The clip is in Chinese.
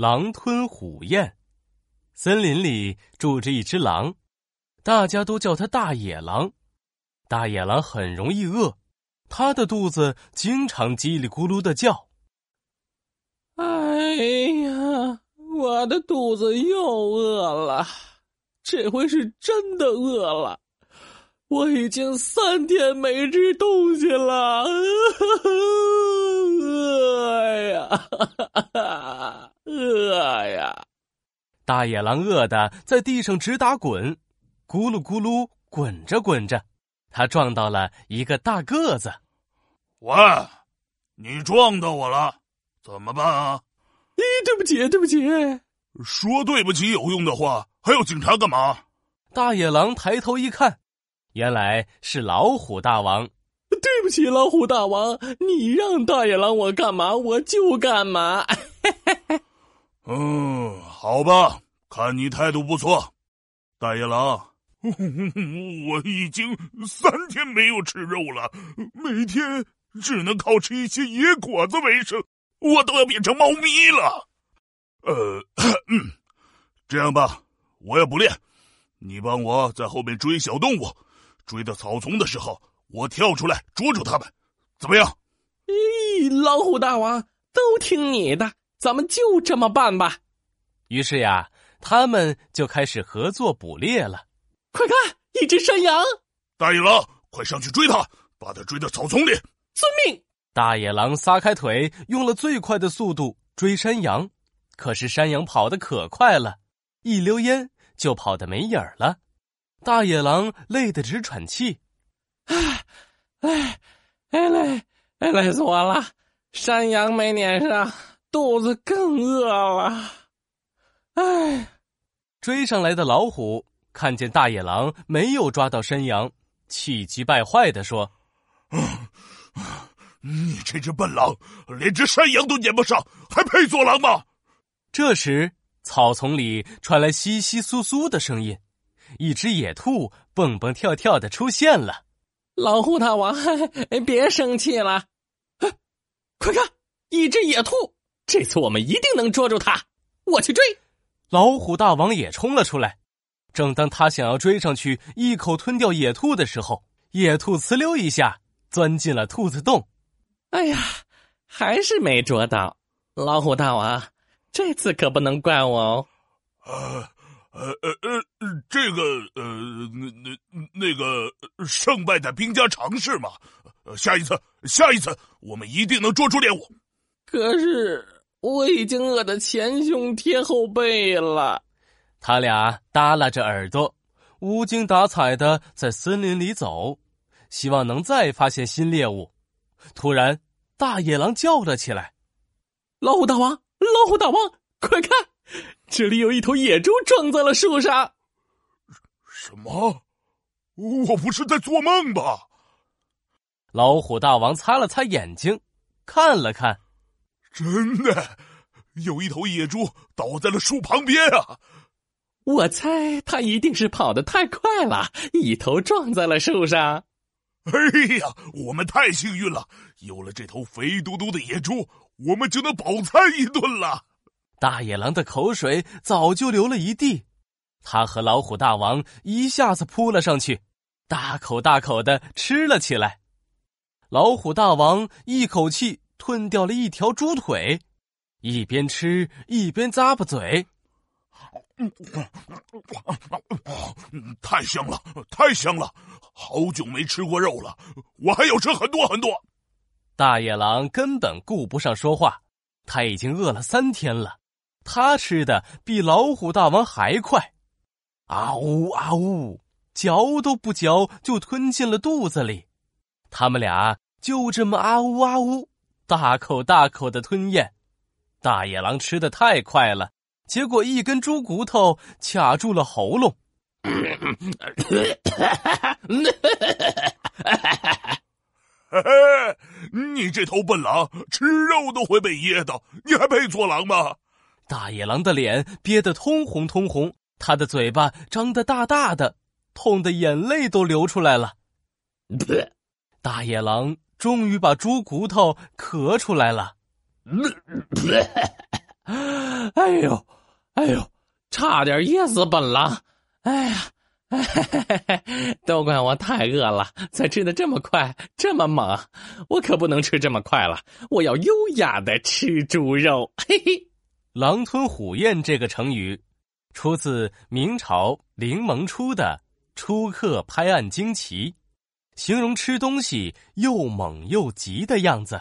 狼吞虎咽。森林里住着一只狼，大家都叫它大野狼。大野狼很容易饿，它的肚子经常叽里咕噜的叫。哎呀，我的肚子又饿了，这回是真的饿了。我已经三天没吃东西了，饿 呀，饿呀！大野狼饿的在地上直打滚，咕噜咕噜滚着滚着，他撞到了一个大个子。喂，你撞到我了，怎么办啊？咦，对不起，对不起。说对不起有用的话，还要警察干嘛？大野狼抬头一看。原来是老虎大王，对不起，老虎大王，你让大野狼我干嘛我就干嘛。嗯，好吧，看你态度不错，大野狼，我已经三天没有吃肉了，每天只能靠吃一些野果子为生，我都要变成猫咪了。呃，嗯 这样吧，我也不练，你帮我在后面追小动物。追到草丛的时候，我跳出来捉住他们，怎么样？咦，老虎大王，都听你的，咱们就这么办吧。于是呀，他们就开始合作捕猎了。快看，一只山羊！大野狼，快上去追它，把它追到草丛里。遵命。大野狼撒开腿，用了最快的速度追山羊，可是山羊跑得可快了，一溜烟就跑得没影儿了。大野狼累得直喘气，唉，唉，哎累，哎累死我了！山羊没撵上，肚子更饿了。唉，追上来的老虎看见大野狼没有抓到山羊，气急败坏的说：“你这只笨狼，连只山羊都撵不上，还配做狼吗？”这时，草丛里传来窸窸窣窣的声音。一只野兔蹦蹦跳跳的出现了，老虎大王，别生气了，快看，一只野兔，这次我们一定能捉住他，我去追。老虎大王也冲了出来，正当他想要追上去一口吞掉野兔的时候，野兔呲溜一下钻进了兔子洞。哎呀，还是没捉到，老虎大王，这次可不能怪我哦。呃。呃呃呃，这个呃，那那那个胜败在兵家常事嘛。下一次，下一次，我们一定能捉住猎物。可是我已经饿得前胸贴后背了。他俩耷拉着耳朵，无精打采的在森林里走，希望能再发现新猎物。突然，大野狼叫了起来：“老虎大王，老虎大王，快看！”这里有一头野猪撞在了树上。什么？我不是在做梦吧？老虎大王擦了擦眼睛，看了看，真的，有一头野猪倒在了树旁边啊！我猜它一定是跑得太快了，一头撞在了树上。哎呀，我们太幸运了，有了这头肥嘟嘟的野猪，我们就能饱餐一顿了。大野狼的口水早就流了一地，他和老虎大王一下子扑了上去，大口大口的吃了起来。老虎大王一口气吞掉了一条猪腿，一边吃一边咂巴嘴，太香了，太香了！好久没吃过肉了，我还要吃很多很多。大野狼根本顾不上说话，他已经饿了三天了。他吃的比老虎大王还快，啊呜啊呜，嚼都不嚼就吞进了肚子里。他们俩就这么啊呜啊呜，大口大口的吞咽。大野狼吃的太快了，结果一根猪骨头卡住了喉咙。你这头笨狼，吃肉都会被噎到，你还配做狼吗？大野狼的脸憋得通红通红，他的嘴巴张得大大的，痛得眼泪都流出来了。大野狼终于把猪骨头咳出来了。哎呦，哎呦，差点噎死本狼！哎呀，都怪我太饿了，才吃的这么快，这么猛。我可不能吃这么快了，我要优雅的吃猪肉。嘿嘿，狼吞虎咽这个成语，出自明朝林萌初的《出客拍案惊奇》，形容吃东西又猛又急的样子。